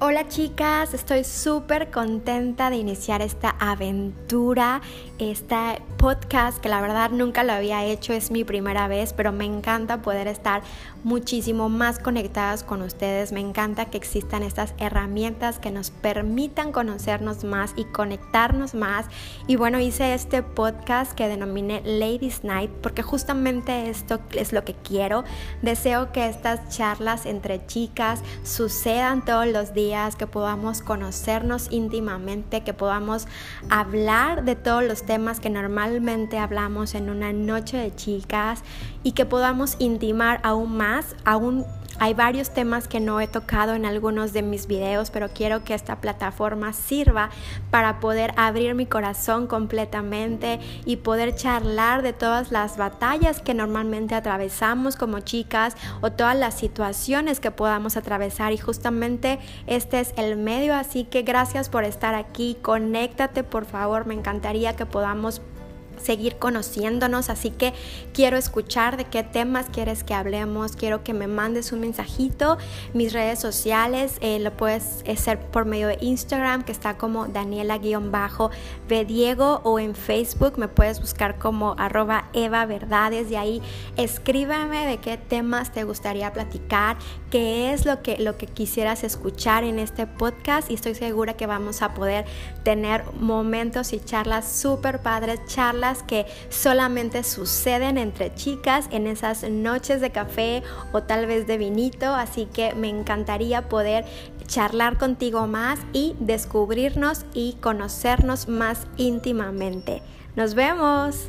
Hola chicas, estoy súper contenta de iniciar esta aventura, este podcast que la verdad nunca lo había hecho, es mi primera vez, pero me encanta poder estar muchísimo más conectadas con ustedes, me encanta que existan estas herramientas que nos permitan conocernos más y conectarnos más. Y bueno, hice este podcast que denominé Ladies Night porque justamente esto es lo que quiero. Deseo que estas charlas entre chicas sucedan todos los días que podamos conocernos íntimamente, que podamos hablar de todos los temas que normalmente hablamos en una noche de chicas y que podamos intimar aún más, aún hay varios temas que no he tocado en algunos de mis videos, pero quiero que esta plataforma sirva para poder abrir mi corazón completamente y poder charlar de todas las batallas que normalmente atravesamos como chicas o todas las situaciones que podamos atravesar. Y justamente este es el medio, así que gracias por estar aquí. Conéctate, por favor. Me encantaría que podamos seguir conociéndonos, así que quiero escuchar de qué temas quieres que hablemos, quiero que me mandes un mensajito, mis redes sociales, eh, lo puedes hacer por medio de Instagram, que está como Daniela-Diego o en Facebook me puedes buscar como arroba Eva Verdades, y ahí escríbeme de qué temas te gustaría platicar, qué es lo que, lo que quisieras escuchar en este podcast y estoy segura que vamos a poder tener momentos y charlas súper padres, charlas que solamente suceden entre chicas en esas noches de café o tal vez de vinito, así que me encantaría poder charlar contigo más y descubrirnos y conocernos más íntimamente. Nos vemos.